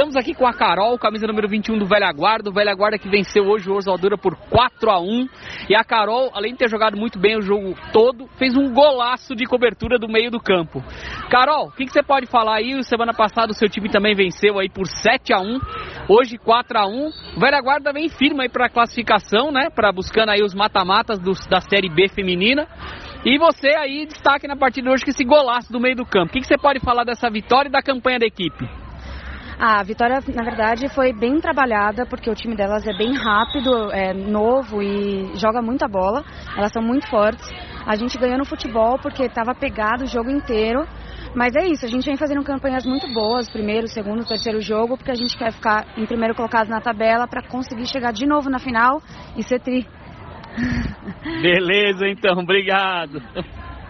Estamos aqui com a Carol, camisa número 21 do Velha Guarda. O Velha Guarda que venceu hoje o Oswaldura por 4 a 1 E a Carol, além de ter jogado muito bem o jogo todo, fez um golaço de cobertura do meio do campo. Carol, o que, que, você pode falar aí? Semana passada o seu time também venceu aí por 7 a 1 Hoje 4 a 1 O Velha Guarda vem firme aí para a classificação, né? Para buscando aí os mata-matas da Série B feminina. E você aí destaque na partida de hoje que esse golaço do meio do campo. O que, que você pode falar dessa vitória e da campanha da equipe? A vitória, na verdade, foi bem trabalhada, porque o time delas é bem rápido, é novo e joga muita bola. Elas são muito fortes. A gente ganhou no futebol porque estava pegado o jogo inteiro. Mas é isso, a gente vem fazendo campanhas muito boas, primeiro, segundo, terceiro jogo, porque a gente quer ficar em primeiro colocado na tabela para conseguir chegar de novo na final e ser tri. Beleza, então, obrigado.